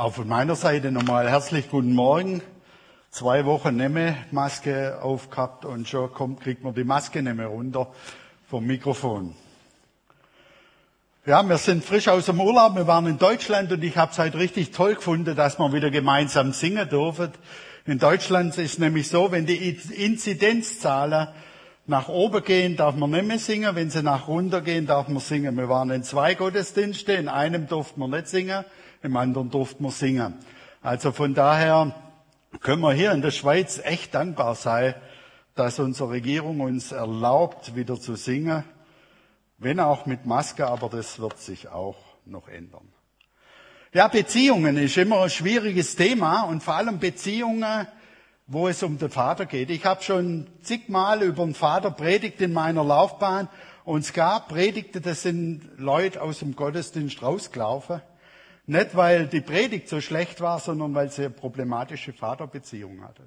Auch von meiner Seite nochmal herzlich guten Morgen. Zwei Wochen nehme Maske aufgehabt und schon kommt, kriegt man die Maske mehr runter vom Mikrofon. Ja, wir sind frisch aus dem Urlaub. Wir waren in Deutschland und ich habe es halt richtig toll gefunden, dass wir wieder gemeinsam singen dürfen. In Deutschland ist nämlich so, wenn die Inzidenzzahlen nach oben gehen, darf man nicht mehr singen. Wenn sie nach runter gehen, darf man singen. Wir waren in zwei Gottesdiensten. In einem durften wir nicht singen, im anderen durften wir singen. Also von daher können wir hier in der Schweiz echt dankbar sein, dass unsere Regierung uns erlaubt, wieder zu singen. Wenn auch mit Maske, aber das wird sich auch noch ändern. Ja, Beziehungen ist immer ein schwieriges Thema und vor allem Beziehungen, wo es um den Vater geht. Ich habe schon zigmal über den Vater predigt in meiner Laufbahn und es gab Predigte, das sind Leute aus dem Gottesdienst rausgelaufen. Nicht, weil die Predigt so schlecht war, sondern weil sie eine problematische Vaterbeziehung hatte.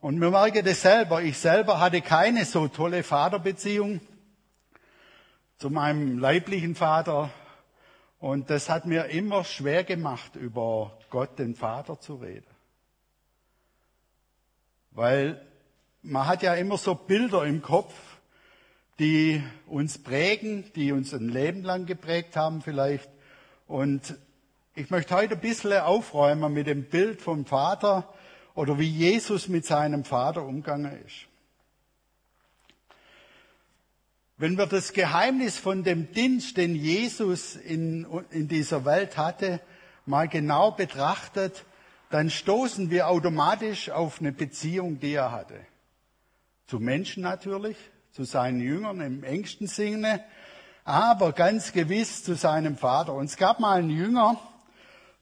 Und wir merken das selber. Ich selber hatte keine so tolle Vaterbeziehung zu meinem leiblichen Vater. Und das hat mir immer schwer gemacht, über Gott, den Vater, zu reden. Weil man hat ja immer so Bilder im Kopf, die uns prägen, die uns ein Leben lang geprägt haben vielleicht. Und ich möchte heute ein bisschen aufräumen mit dem Bild vom Vater oder wie Jesus mit seinem Vater umgegangen ist. Wenn wir das Geheimnis von dem Dienst, den Jesus in, in dieser Welt hatte, mal genau betrachtet, dann stoßen wir automatisch auf eine Beziehung, die er hatte. Zu Menschen natürlich, zu seinen Jüngern im engsten Sinne, aber ganz gewiss zu seinem Vater. Und es gab mal einen Jünger,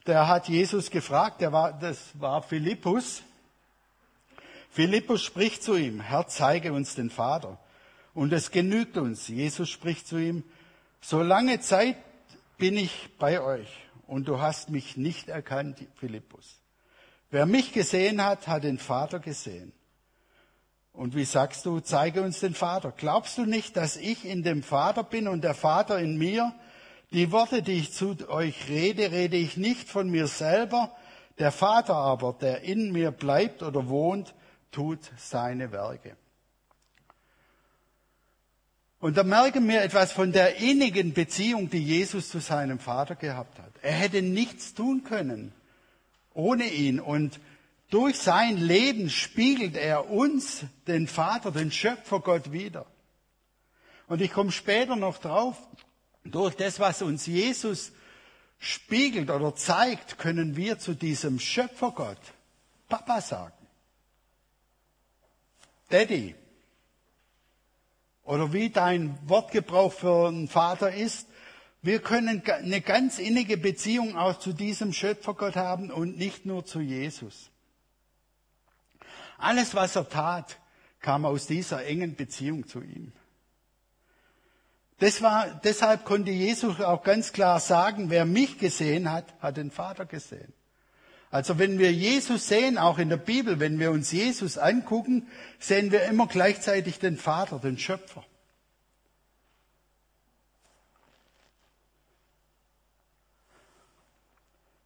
der hat Jesus gefragt, der war, das war Philippus. Philippus spricht zu ihm, Herr, zeige uns den Vater. Und es genügt uns. Jesus spricht zu ihm, so lange Zeit bin ich bei euch und du hast mich nicht erkannt, Philippus. Wer mich gesehen hat, hat den Vater gesehen. Und wie sagst du, zeige uns den Vater. Glaubst du nicht, dass ich in dem Vater bin und der Vater in mir? Die Worte, die ich zu euch rede, rede ich nicht von mir selber. Der Vater aber, der in mir bleibt oder wohnt, tut seine Werke. Und da merken wir etwas von der innigen Beziehung, die Jesus zu seinem Vater gehabt hat. Er hätte nichts tun können ohne ihn. Und durch sein Leben spiegelt er uns, den Vater, den Schöpfer Gott wieder. Und ich komme später noch drauf, durch das, was uns Jesus spiegelt oder zeigt, können wir zu diesem Schöpfergott Papa sagen. Daddy. Oder wie dein Wortgebrauch für einen Vater ist. Wir können eine ganz innige Beziehung auch zu diesem Schöpfergott haben und nicht nur zu Jesus. Alles, was er tat, kam aus dieser engen Beziehung zu ihm. Das war, deshalb konnte Jesus auch ganz klar sagen, wer mich gesehen hat, hat den Vater gesehen. Also wenn wir Jesus sehen, auch in der Bibel, wenn wir uns Jesus angucken, sehen wir immer gleichzeitig den Vater, den Schöpfer.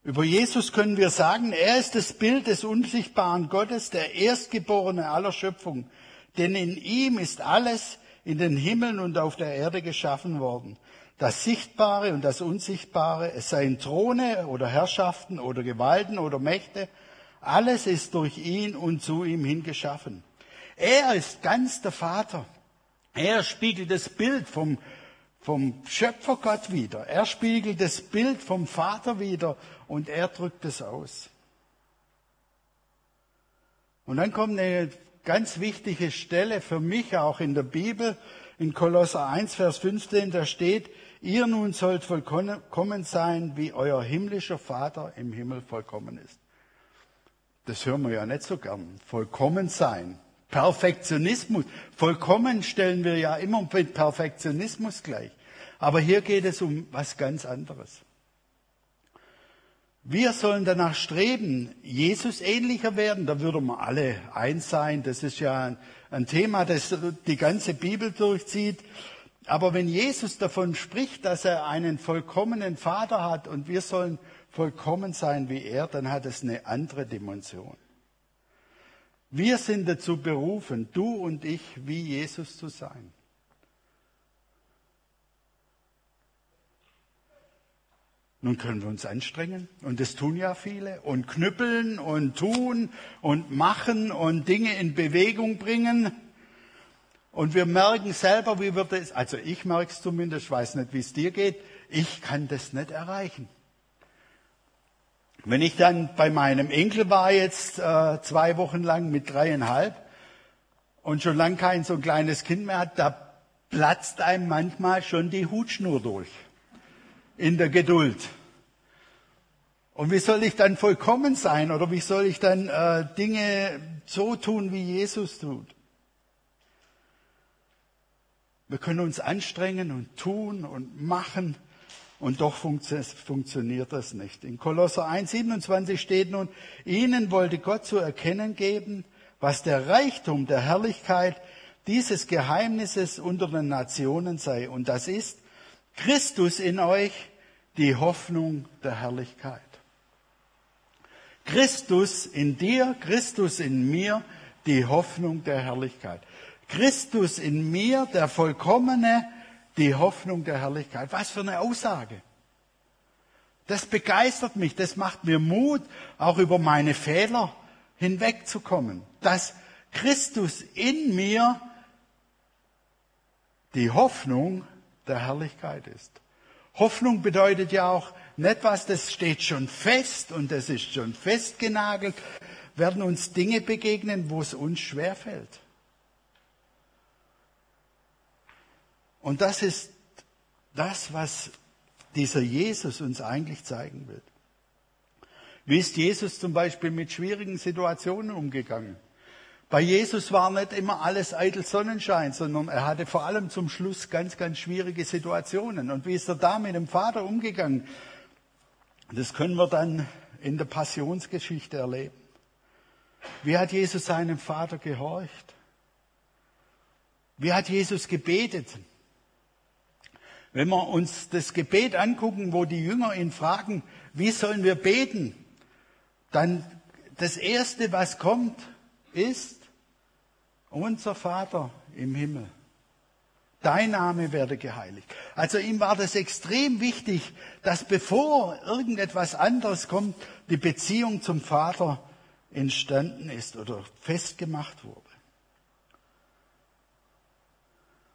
Über Jesus können wir sagen, er ist das Bild des unsichtbaren Gottes, der Erstgeborene aller Schöpfung. Denn in ihm ist alles in den Himmeln und auf der Erde geschaffen worden. Das Sichtbare und das Unsichtbare, es seien Throne oder Herrschaften oder Gewalten oder Mächte, alles ist durch ihn und zu ihm hingeschaffen. Er ist ganz der Vater. Er spiegelt das Bild vom, vom Schöpfergott wieder. Er spiegelt das Bild vom Vater wieder und er drückt es aus. Und dann kommt eine ganz wichtige Stelle für mich auch in der Bibel, in Kolosser 1, Vers 15, da steht, Ihr nun sollt vollkommen sein, wie euer himmlischer Vater im Himmel vollkommen ist. Das hören wir ja nicht so gern. Vollkommen sein. Perfektionismus. Vollkommen stellen wir ja immer mit Perfektionismus gleich. Aber hier geht es um was ganz anderes. Wir sollen danach streben, Jesus ähnlicher werden. Da würden wir alle eins sein. Das ist ja ein Thema, das die ganze Bibel durchzieht. Aber wenn Jesus davon spricht, dass er einen vollkommenen Vater hat und wir sollen vollkommen sein wie er, dann hat es eine andere Dimension. Wir sind dazu berufen, du und ich, wie Jesus zu sein. Nun können wir uns anstrengen und das tun ja viele und knüppeln und tun und machen und Dinge in Bewegung bringen. Und wir merken selber, wie wir das, also ich merke es zumindest, ich weiß nicht, wie es dir geht, ich kann das nicht erreichen. Wenn ich dann bei meinem Enkel war jetzt äh, zwei Wochen lang mit dreieinhalb und schon lang kein so kleines Kind mehr hat, da platzt einem manchmal schon die Hutschnur durch in der Geduld. Und wie soll ich dann vollkommen sein oder wie soll ich dann äh, Dinge so tun, wie Jesus tut? Wir können uns anstrengen und tun und machen und doch funktioniert das nicht. In Kolosser 1,27 steht nun, ihnen wollte Gott zu erkennen geben, was der Reichtum der Herrlichkeit dieses Geheimnisses unter den Nationen sei. Und das ist Christus in euch, die Hoffnung der Herrlichkeit. Christus in dir, Christus in mir, die Hoffnung der Herrlichkeit. Christus in mir, der Vollkommene, die Hoffnung der Herrlichkeit. Was für eine Aussage. Das begeistert mich, das macht mir Mut, auch über meine Fehler hinwegzukommen. Dass Christus in mir die Hoffnung der Herrlichkeit ist. Hoffnung bedeutet ja auch nicht was, das steht schon fest und das ist schon festgenagelt, werden uns Dinge begegnen, wo es uns schwerfällt. Und das ist das, was dieser Jesus uns eigentlich zeigen will. Wie ist Jesus zum Beispiel mit schwierigen Situationen umgegangen? Bei Jesus war nicht immer alles eitel Sonnenschein, sondern er hatte vor allem zum Schluss ganz, ganz schwierige Situationen. Und wie ist er da mit dem Vater umgegangen? Das können wir dann in der Passionsgeschichte erleben. Wie hat Jesus seinem Vater gehorcht? Wie hat Jesus gebetet? Wenn wir uns das Gebet angucken, wo die Jünger ihn fragen, wie sollen wir beten, dann das Erste, was kommt, ist, unser Vater im Himmel, dein Name werde geheiligt. Also ihm war das extrem wichtig, dass bevor irgendetwas anderes kommt, die Beziehung zum Vater entstanden ist oder festgemacht wurde.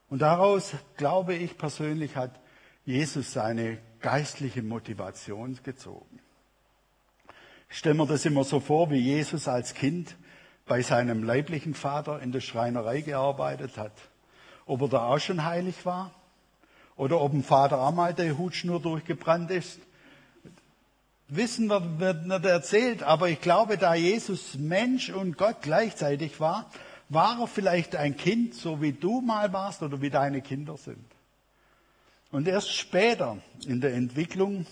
Und daraus, glaube ich persönlich, hat Jesus seine geistliche Motivation gezogen. Ich stelle mir das immer so vor, wie Jesus als Kind bei seinem leiblichen Vater in der Schreinerei gearbeitet hat. Ob er da auch schon heilig war oder ob dem Vater auch mal der Hutschnur durchgebrannt ist. Wissen wir, wird nicht erzählt, aber ich glaube, da Jesus Mensch und Gott gleichzeitig war, war er vielleicht ein Kind, so wie du mal warst oder wie deine Kinder sind. Und erst später in der Entwicklung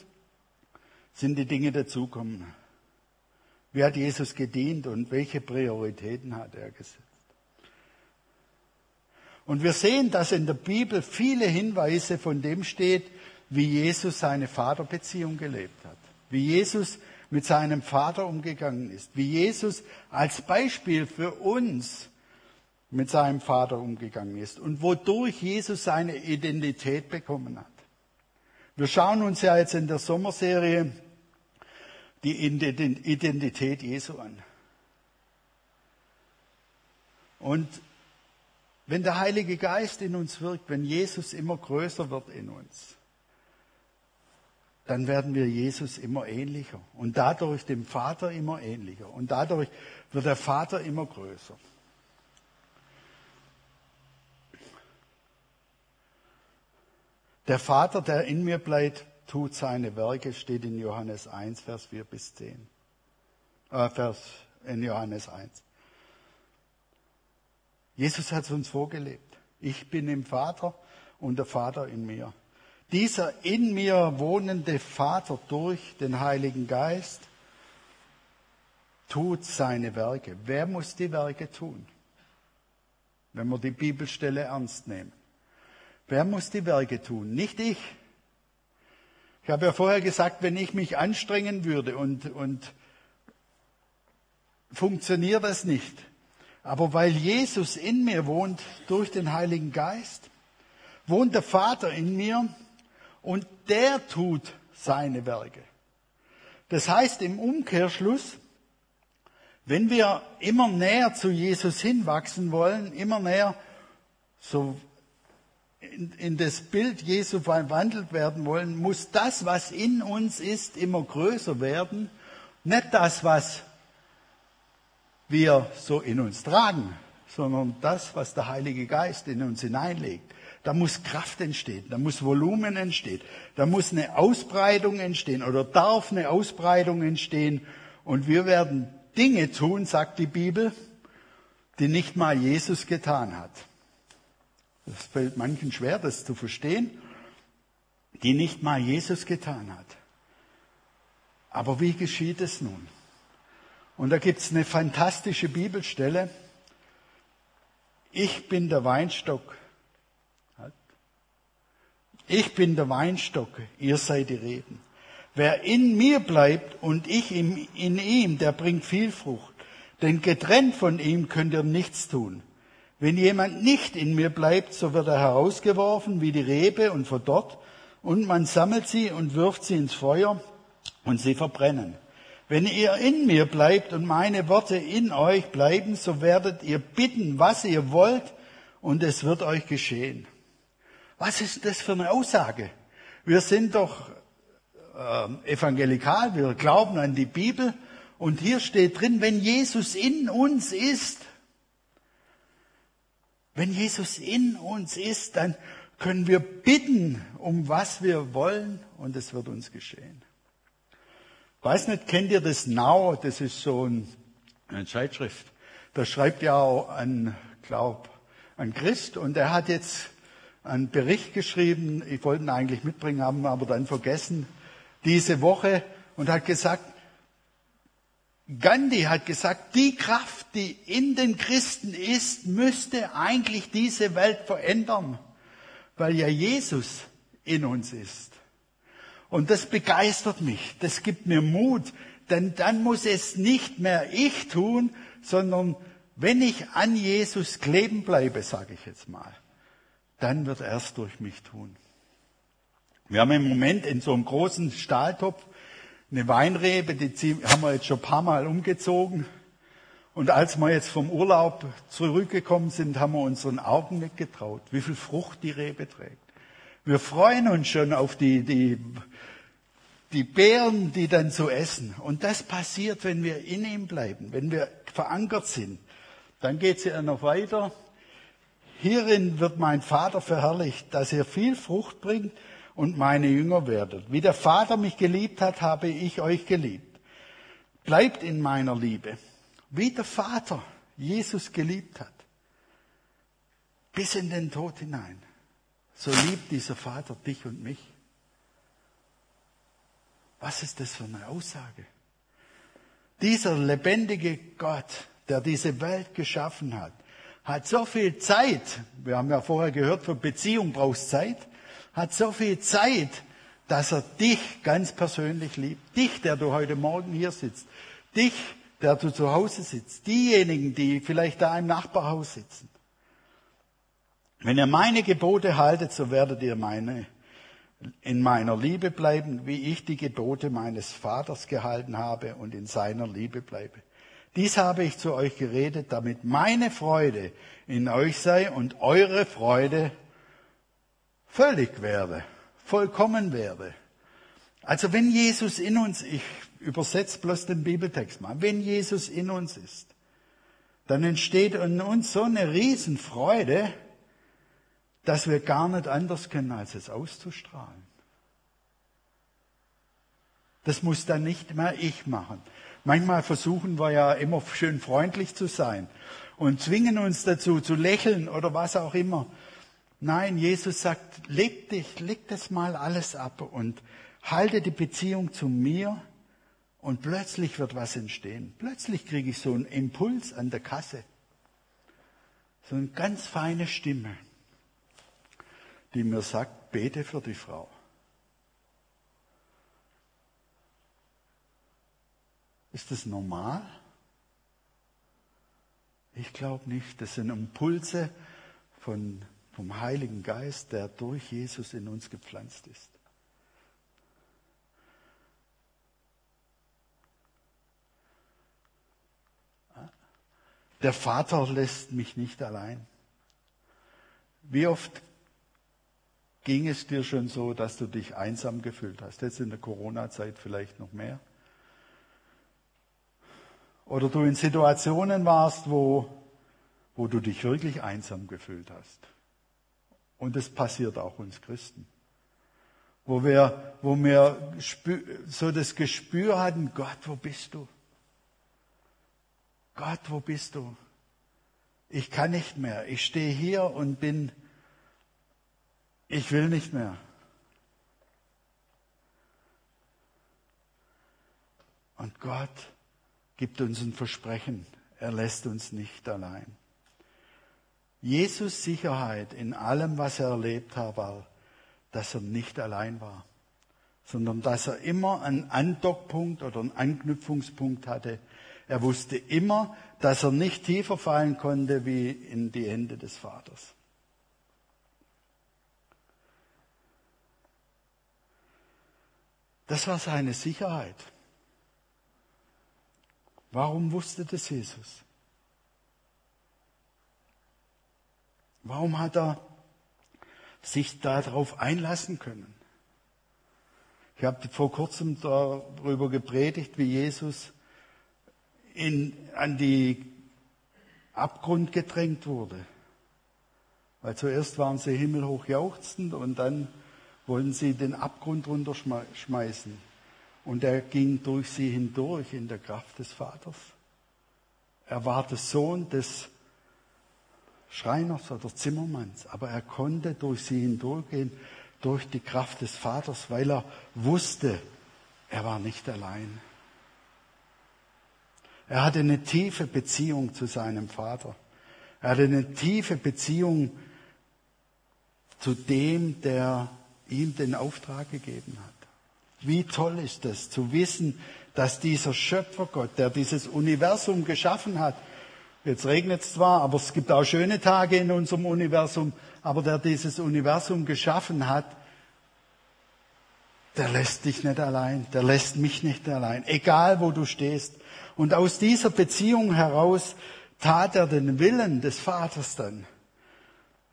sind die Dinge dazukommen. Wie hat Jesus gedient und welche Prioritäten hat er gesetzt? Und wir sehen, dass in der Bibel viele Hinweise von dem steht, wie Jesus seine Vaterbeziehung gelebt hat, wie Jesus mit seinem Vater umgegangen ist, wie Jesus als Beispiel für uns mit seinem Vater umgegangen ist und wodurch Jesus seine Identität bekommen hat. Wir schauen uns ja jetzt in der Sommerserie die Identität Jesu an. Und wenn der Heilige Geist in uns wirkt, wenn Jesus immer größer wird in uns, dann werden wir Jesus immer ähnlicher und dadurch dem Vater immer ähnlicher und dadurch wird der Vater immer größer. Der Vater, der in mir bleibt, tut seine Werke, steht in Johannes 1, Vers 4 bis 10. Äh, Vers in Johannes 1. Jesus hat es uns vorgelebt. Ich bin im Vater und der Vater in mir. Dieser in mir wohnende Vater durch den Heiligen Geist tut seine Werke. Wer muss die Werke tun? Wenn wir die Bibelstelle ernst nehmen. Wer muss die Werke tun? Nicht ich. Ich habe ja vorher gesagt, wenn ich mich anstrengen würde und, und funktioniert das nicht. Aber weil Jesus in mir wohnt durch den Heiligen Geist, wohnt der Vater in mir und der tut seine Werke. Das heißt im Umkehrschluss, wenn wir immer näher zu Jesus hinwachsen wollen, immer näher so in, in das Bild Jesu verwandelt werden wollen, muss das, was in uns ist, immer größer werden. Nicht das, was wir so in uns tragen, sondern das, was der Heilige Geist in uns hineinlegt. Da muss Kraft entstehen, da muss Volumen entstehen, da muss eine Ausbreitung entstehen oder darf eine Ausbreitung entstehen. Und wir werden Dinge tun, sagt die Bibel, die nicht mal Jesus getan hat. Das fällt manchen schwer, das zu verstehen, die nicht mal Jesus getan hat. Aber wie geschieht es nun? Und da gibt es eine fantastische Bibelstelle. Ich bin der Weinstock. Ich bin der Weinstock, ihr seid die Reben. Wer in mir bleibt und ich in ihm, der bringt viel Frucht. Denn getrennt von ihm könnt ihr nichts tun. Wenn jemand nicht in mir bleibt, so wird er herausgeworfen wie die Rebe und verdorrt, und man sammelt sie und wirft sie ins Feuer und sie verbrennen. Wenn ihr in mir bleibt und meine Worte in euch bleiben, so werdet ihr bitten, was ihr wollt, und es wird euch geschehen. Was ist das für eine Aussage? Wir sind doch äh, evangelikal, wir glauben an die Bibel, und hier steht drin, wenn Jesus in uns ist, wenn Jesus in uns ist, dann können wir bitten, um was wir wollen und es wird uns geschehen. Weiß nicht, kennt ihr das Now? Das ist so ein, eine Zeitschrift. Da schreibt ja auch ein, glaub, ein Christ und er hat jetzt einen Bericht geschrieben. Ich wollte ihn eigentlich mitbringen, haben aber dann vergessen diese Woche und hat gesagt, Gandhi hat gesagt, die Kraft, die in den Christen ist, müsste eigentlich diese Welt verändern, weil ja Jesus in uns ist. Und das begeistert mich, das gibt mir Mut, denn dann muss es nicht mehr ich tun, sondern wenn ich an Jesus kleben bleibe, sage ich jetzt mal, dann wird er es durch mich tun. Wir haben im Moment in so einem großen Stahltopf eine Weinrebe, die haben wir jetzt schon ein paar Mal umgezogen. Und als wir jetzt vom Urlaub zurückgekommen sind, haben wir unseren Augen nicht getraut, wie viel Frucht die Rebe trägt. Wir freuen uns schon auf die, die, die Beeren, die dann so essen. Und das passiert, wenn wir in ihm bleiben, wenn wir verankert sind. Dann geht es ja noch weiter. Hierin wird mein Vater verherrlicht, dass er viel Frucht bringt und meine Jünger werdet. Wie der Vater mich geliebt hat, habe ich euch geliebt. Bleibt in meiner Liebe, wie der Vater Jesus geliebt hat, bis in den Tod hinein. So liebt dieser Vater dich und mich. Was ist das für eine Aussage? Dieser lebendige Gott, der diese Welt geschaffen hat, hat so viel Zeit. Wir haben ja vorher gehört, für Beziehung brauchst Zeit hat so viel Zeit, dass er dich ganz persönlich liebt. Dich, der du heute Morgen hier sitzt. Dich, der du zu Hause sitzt. Diejenigen, die vielleicht da im Nachbarhaus sitzen. Wenn ihr meine Gebote haltet, so werdet ihr meine, in meiner Liebe bleiben, wie ich die Gebote meines Vaters gehalten habe und in seiner Liebe bleibe. Dies habe ich zu euch geredet, damit meine Freude in euch sei und eure Freude völlig werde, vollkommen werde. Also wenn Jesus in uns, ich übersetze bloß den Bibeltext mal, wenn Jesus in uns ist, dann entsteht in uns so eine Riesenfreude, dass wir gar nicht anders können, als es auszustrahlen. Das muss dann nicht mehr ich machen. Manchmal versuchen wir ja immer schön freundlich zu sein und zwingen uns dazu zu lächeln oder was auch immer. Nein, Jesus sagt, leg dich, leg das mal alles ab und halte die Beziehung zu mir und plötzlich wird was entstehen. Plötzlich kriege ich so einen Impuls an der Kasse. So eine ganz feine Stimme, die mir sagt, bete für die Frau. Ist das normal? Ich glaube nicht. Das sind Impulse von vom Heiligen Geist, der durch Jesus in uns gepflanzt ist. Der Vater lässt mich nicht allein. Wie oft ging es dir schon so, dass du dich einsam gefühlt hast? Jetzt in der Corona-Zeit vielleicht noch mehr. Oder du in Situationen warst, wo, wo du dich wirklich einsam gefühlt hast. Und das passiert auch uns Christen. Wo wir, wo wir so das Gespür hatten, Gott, wo bist du? Gott, wo bist du? Ich kann nicht mehr. Ich stehe hier und bin, ich will nicht mehr. Und Gott gibt uns ein Versprechen. Er lässt uns nicht allein. Jesus Sicherheit in allem, was er erlebt hat, war, dass er nicht allein war, sondern dass er immer einen Andockpunkt oder einen Anknüpfungspunkt hatte. Er wusste immer, dass er nicht tiefer fallen konnte wie in die Hände des Vaters. Das war seine Sicherheit. Warum wusste das Jesus? Warum hat er sich darauf einlassen können? Ich habe vor kurzem darüber gepredigt, wie Jesus in, an die Abgrund gedrängt wurde. Weil zuerst waren sie himmelhoch jauchzend und dann wollten sie den Abgrund runterschmeißen. Und er ging durch sie hindurch in der Kraft des Vaters. Er war der Sohn des Schreiners oder Zimmermanns, aber er konnte durch sie hindurchgehen, durch die Kraft des Vaters, weil er wusste, er war nicht allein. Er hatte eine tiefe Beziehung zu seinem Vater. Er hatte eine tiefe Beziehung zu dem, der ihm den Auftrag gegeben hat. Wie toll ist es zu wissen, dass dieser Schöpfergott, der dieses Universum geschaffen hat, jetzt regnet es zwar, aber es gibt auch schöne Tage in unserem Universum, aber der dieses Universum geschaffen hat, der lässt dich nicht allein, der lässt mich nicht allein, egal wo du stehst. Und aus dieser Beziehung heraus tat er den Willen des Vaters dann.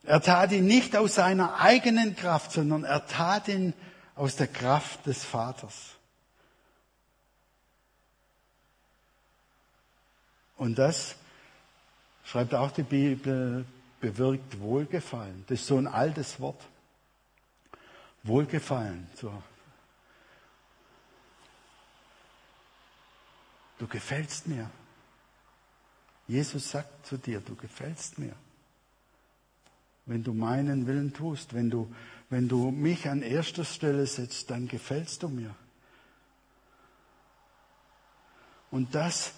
Er tat ihn nicht aus seiner eigenen Kraft, sondern er tat ihn aus der Kraft des Vaters. Und das, schreibt auch die Bibel, bewirkt Wohlgefallen. Das ist so ein altes Wort. Wohlgefallen. So. Du gefällst mir. Jesus sagt zu dir, du gefällst mir. Wenn du meinen Willen tust, wenn du wenn du mich an erster Stelle setzt, dann gefällst du mir. Und das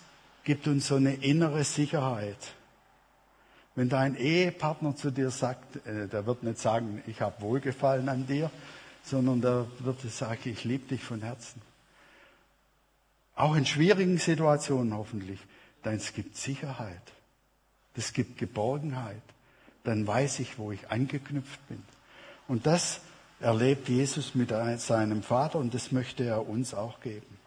gibt uns so eine innere Sicherheit. Wenn dein Ehepartner zu dir sagt, äh, der wird nicht sagen, ich habe Wohlgefallen an dir, sondern der wird sagen, ich liebe dich von Herzen. Auch in schwierigen Situationen hoffentlich. Dann es gibt Sicherheit. Es gibt Geborgenheit. Dann weiß ich, wo ich angeknüpft bin. Und das erlebt Jesus mit seinem Vater und das möchte er uns auch geben.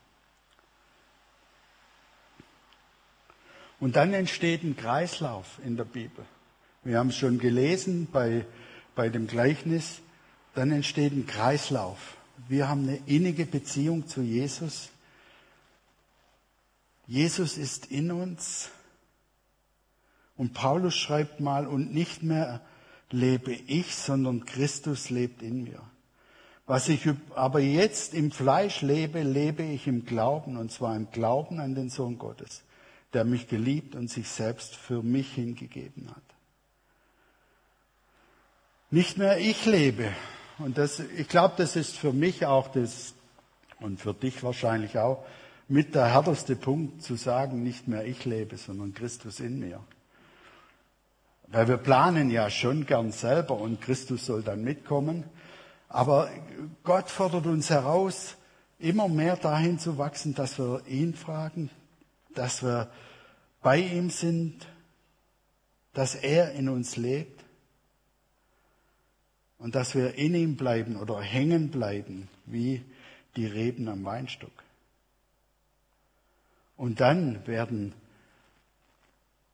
Und dann entsteht ein Kreislauf in der Bibel. Wir haben es schon gelesen bei, bei dem Gleichnis. Dann entsteht ein Kreislauf. Wir haben eine innige Beziehung zu Jesus. Jesus ist in uns. Und Paulus schreibt mal, und nicht mehr lebe ich, sondern Christus lebt in mir. Was ich aber jetzt im Fleisch lebe, lebe ich im Glauben, und zwar im Glauben an den Sohn Gottes, der mich geliebt und sich selbst für mich hingegeben hat. Nicht mehr ich lebe, und das, ich glaube, das ist für mich auch das, und für dich wahrscheinlich auch, mit der härteste Punkt zu sagen, nicht mehr ich lebe, sondern Christus in mir. Weil wir planen ja schon gern selber und Christus soll dann mitkommen. Aber Gott fordert uns heraus, immer mehr dahin zu wachsen, dass wir ihn fragen, dass wir bei ihm sind, dass er in uns lebt und dass wir in ihm bleiben oder hängen bleiben, wie die Reben am Weinstock. Und dann werden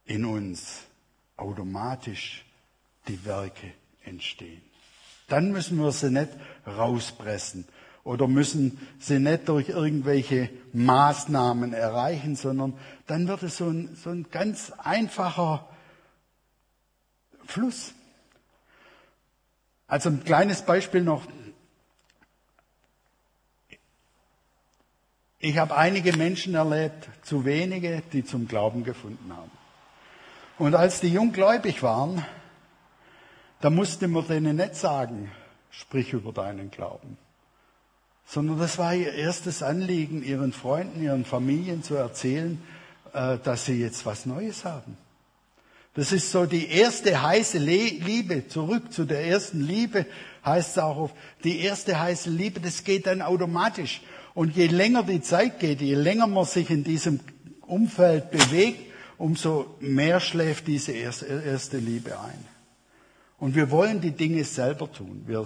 in uns automatisch die Werke entstehen. Dann müssen wir sie nicht rauspressen oder müssen sie nicht durch irgendwelche Maßnahmen erreichen, sondern dann wird es so ein, so ein ganz einfacher Fluss. Also ein kleines Beispiel noch. Ich habe einige Menschen erlebt, zu wenige, die zum Glauben gefunden haben. Und als die junggläubig waren, da musste man denen nicht sagen, sprich über deinen Glauben, sondern das war ihr erstes Anliegen, ihren Freunden, ihren Familien zu erzählen, äh, dass sie jetzt was Neues haben. Das ist so die erste heiße Liebe, zurück zu der ersten Liebe, heißt es auch, die erste heiße Liebe, das geht dann automatisch. Und je länger die Zeit geht, je länger man sich in diesem Umfeld bewegt, umso mehr schläft diese erste Liebe ein. Und wir wollen die Dinge selber tun. Wir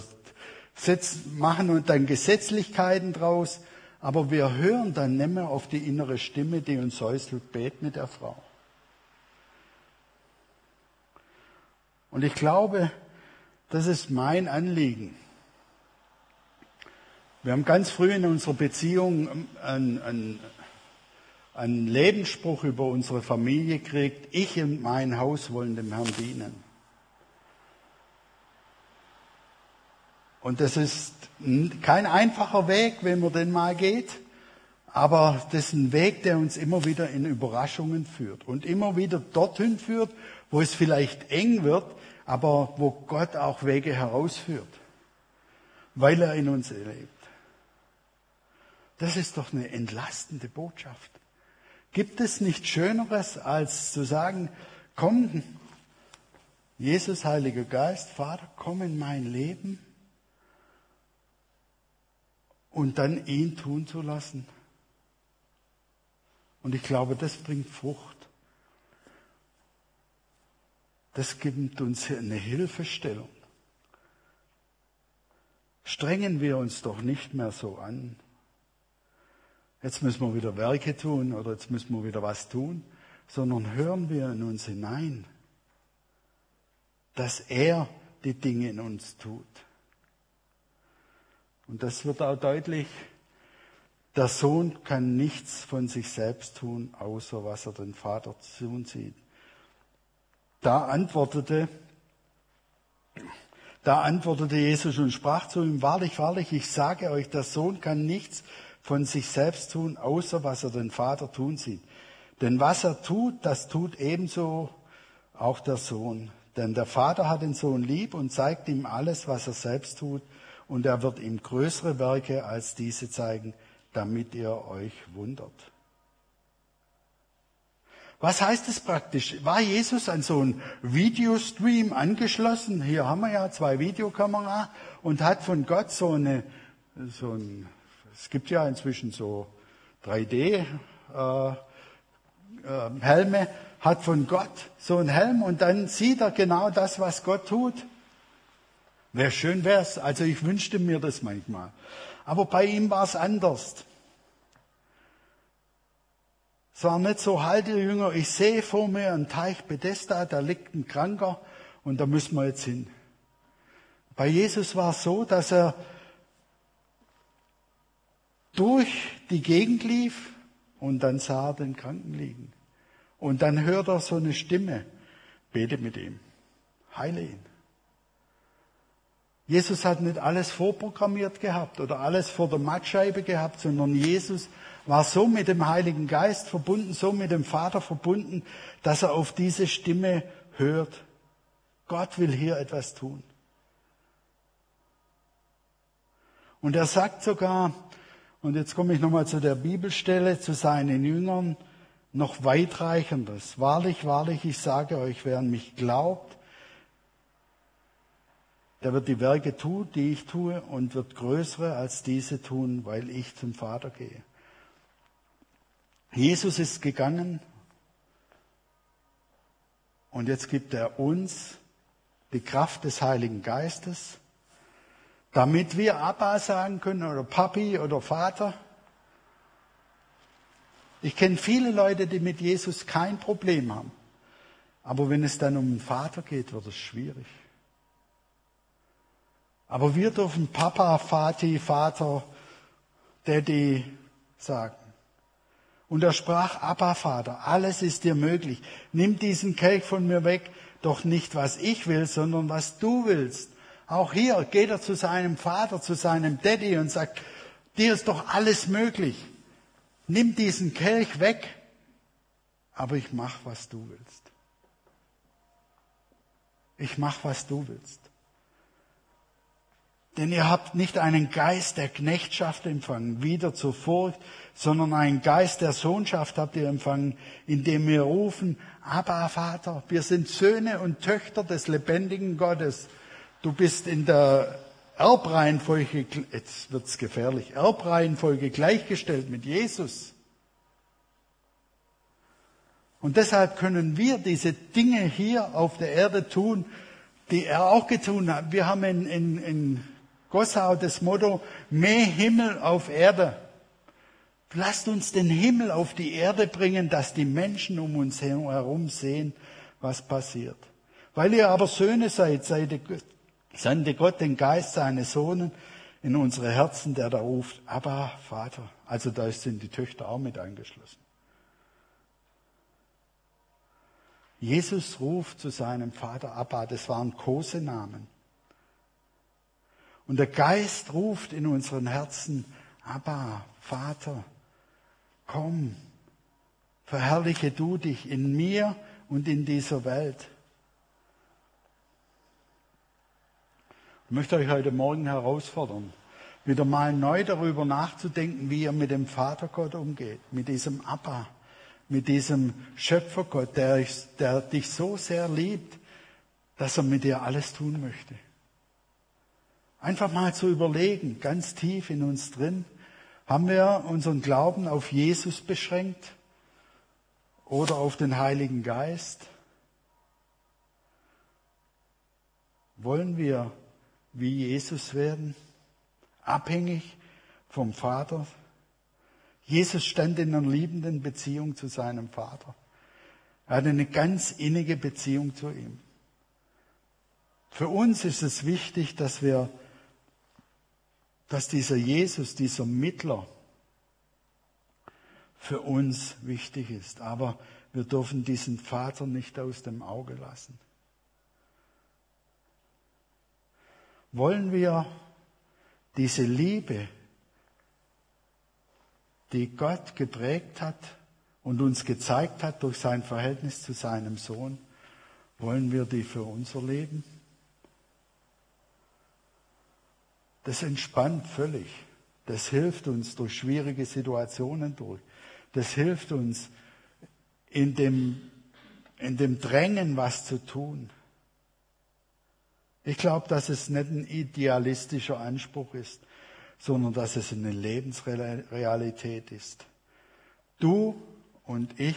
setzen, machen uns dann Gesetzlichkeiten draus, aber wir hören dann nicht mehr auf die innere Stimme, die uns säuselt, bet mit der Frau. Und ich glaube, das ist mein Anliegen. Wir haben ganz früh in unserer Beziehung einen, einen, einen Lebensspruch über unsere Familie gekriegt. Ich und mein Haus wollen dem Herrn dienen. Und das ist kein einfacher Weg, wenn man den mal geht, aber das ist ein Weg, der uns immer wieder in Überraschungen führt und immer wieder dorthin führt, wo es vielleicht eng wird, aber wo Gott auch Wege herausführt, weil er in uns lebt. Das ist doch eine entlastende Botschaft. Gibt es nichts Schöneres, als zu sagen, komm, Jesus, Heiliger Geist, Vater, komm in mein Leben und dann ihn tun zu lassen. Und ich glaube, das bringt Frucht. Das gibt uns eine Hilfestellung. Strengen wir uns doch nicht mehr so an. Jetzt müssen wir wieder Werke tun oder jetzt müssen wir wieder was tun, sondern hören wir in uns hinein, dass er die Dinge in uns tut. Und das wird auch deutlich, der Sohn kann nichts von sich selbst tun, außer was er den Vater tun sieht. Da antwortete, da antwortete Jesus und sprach zu ihm, wahrlich, wahrlich, ich sage euch, der Sohn kann nichts von sich selbst tun, außer was er den Vater tun sieht. Denn was er tut, das tut ebenso auch der Sohn. Denn der Vater hat den Sohn lieb und zeigt ihm alles, was er selbst tut und er wird ihm größere Werke als diese zeigen, damit ihr euch wundert. Was heißt es praktisch? War Jesus an so einen Videostream angeschlossen? Hier haben wir ja zwei Videokameras und hat von Gott so eine, so ein, es gibt ja inzwischen so 3D, äh, äh, Helme, hat von Gott so einen Helm und dann sieht er genau das, was Gott tut. Wäre schön wär's. Also ich wünschte mir das manchmal. Aber bei ihm war es anders. Es war nicht so, halte Jünger, ich sehe vor mir einen Teich Bethesda, da liegt ein Kranker und da müssen wir jetzt hin. Bei Jesus war es so, dass er durch die Gegend lief und dann sah er den Kranken liegen. Und dann hört er so eine Stimme, bete mit ihm, heile ihn. Jesus hat nicht alles vorprogrammiert gehabt oder alles vor der Mattscheibe gehabt, sondern Jesus war so mit dem Heiligen Geist verbunden, so mit dem Vater verbunden, dass er auf diese Stimme hört. Gott will hier etwas tun. Und er sagt sogar, und jetzt komme ich nochmal zu der Bibelstelle, zu seinen Jüngern, noch weitreichendes. Wahrlich, wahrlich, ich sage euch, wer an mich glaubt, der wird die Werke tun, die ich tue, und wird größere als diese tun, weil ich zum Vater gehe. Jesus ist gegangen und jetzt gibt er uns die Kraft des Heiligen Geistes, damit wir Abba sagen können oder Papi oder Vater. Ich kenne viele Leute, die mit Jesus kein Problem haben. Aber wenn es dann um den Vater geht, wird es schwierig. Aber wir dürfen Papa, Vati, Vater, Daddy sagen. Und er sprach, Abba, Vater, alles ist dir möglich. Nimm diesen Kelch von mir weg, doch nicht was ich will, sondern was du willst. Auch hier geht er zu seinem Vater, zu seinem Daddy und sagt, dir ist doch alles möglich. Nimm diesen Kelch weg, aber ich mach, was du willst. Ich mach, was du willst. Denn ihr habt nicht einen Geist der Knechtschaft empfangen, wieder zur Furcht, sondern einen Geist der Sohnschaft habt ihr empfangen, indem wir rufen, Abba Vater, wir sind Söhne und Töchter des lebendigen Gottes. Du bist in der Erbreihenfolge, jetzt wird's gefährlich, Erbreihenfolge gleichgestellt mit Jesus. Und deshalb können wir diese Dinge hier auf der Erde tun, die er auch getan hat. Wir haben in, in, in Gossau das Motto, mehr Himmel auf Erde. Lasst uns den Himmel auf die Erde bringen, dass die Menschen um uns herum sehen, was passiert. Weil ihr aber Söhne seid, sandte Gott den Geist seines Sohnes in unsere Herzen, der da ruft, aber Vater. Also da sind die Töchter auch mit eingeschlossen. Jesus ruft zu seinem Vater Abba, das waren Kosenamen. Und der Geist ruft in unseren Herzen, Abba, Vater, komm, verherrliche du dich in mir und in dieser Welt. Ich möchte euch heute Morgen herausfordern, wieder mal neu darüber nachzudenken, wie ihr mit dem Vatergott umgeht, mit diesem Abba, mit diesem Schöpfergott, der, der dich so sehr liebt, dass er mit dir alles tun möchte. Einfach mal zu überlegen, ganz tief in uns drin, haben wir unseren Glauben auf Jesus beschränkt oder auf den Heiligen Geist? Wollen wir wie Jesus werden, abhängig vom Vater? Jesus stand in einer liebenden Beziehung zu seinem Vater. Er hatte eine ganz innige Beziehung zu ihm. Für uns ist es wichtig, dass wir dass dieser Jesus, dieser Mittler für uns wichtig ist. Aber wir dürfen diesen Vater nicht aus dem Auge lassen. Wollen wir diese Liebe, die Gott geprägt hat und uns gezeigt hat durch sein Verhältnis zu seinem Sohn, wollen wir die für unser Leben? Das entspannt völlig. Das hilft uns durch schwierige Situationen durch. Das hilft uns in dem, in dem Drängen, was zu tun. Ich glaube, dass es nicht ein idealistischer Anspruch ist, sondern dass es eine Lebensrealität ist. Du und ich,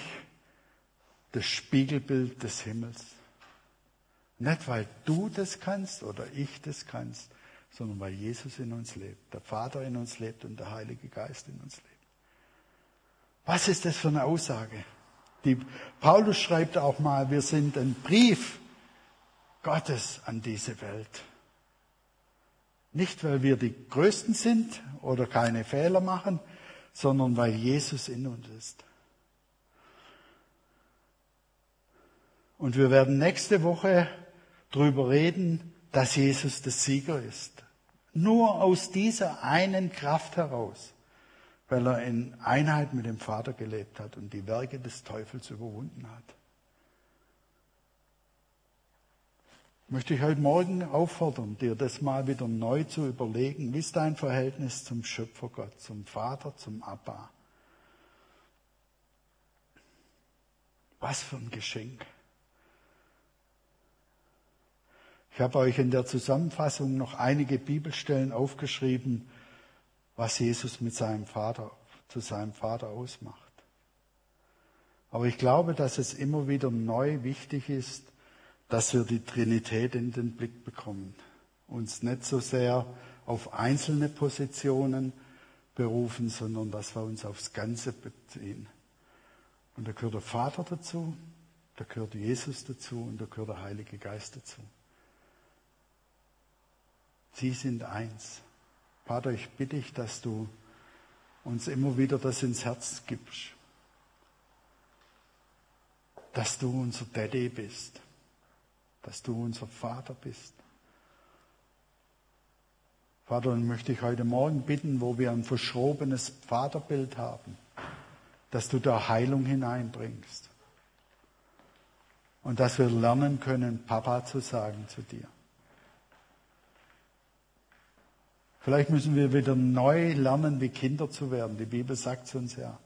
das Spiegelbild des Himmels. Nicht, weil du das kannst oder ich das kannst, sondern weil Jesus in uns lebt, der Vater in uns lebt und der Heilige Geist in uns lebt. Was ist das für eine Aussage? Die, Paulus schreibt auch mal, wir sind ein Brief Gottes an diese Welt. Nicht, weil wir die Größten sind oder keine Fehler machen, sondern weil Jesus in uns ist. Und wir werden nächste Woche darüber reden, dass Jesus der Sieger ist. Nur aus dieser einen Kraft heraus, weil er in Einheit mit dem Vater gelebt hat und die Werke des Teufels überwunden hat. Möchte ich heute Morgen auffordern, dir das mal wieder neu zu überlegen. Wie ist dein Verhältnis zum Schöpfergott, zum Vater, zum Abba? Was für ein Geschenk. Ich habe euch in der Zusammenfassung noch einige Bibelstellen aufgeschrieben, was Jesus mit seinem Vater, zu seinem Vater ausmacht. Aber ich glaube, dass es immer wieder neu wichtig ist, dass wir die Trinität in den Blick bekommen. Uns nicht so sehr auf einzelne Positionen berufen, sondern dass wir uns aufs Ganze beziehen. Und da gehört der Vater dazu, da gehört Jesus dazu und da gehört der Heilige Geist dazu. Sie sind eins. Vater, ich bitte dich, dass du uns immer wieder das ins Herz gibst. Dass du unser Daddy bist. Dass du unser Vater bist. Vater, und möchte ich heute Morgen bitten, wo wir ein verschrobenes Vaterbild haben, dass du da Heilung hineinbringst. Und dass wir lernen können, Papa zu sagen zu dir. Vielleicht müssen wir wieder neu lernen, wie Kinder zu werden. Die Bibel sagt es uns ja.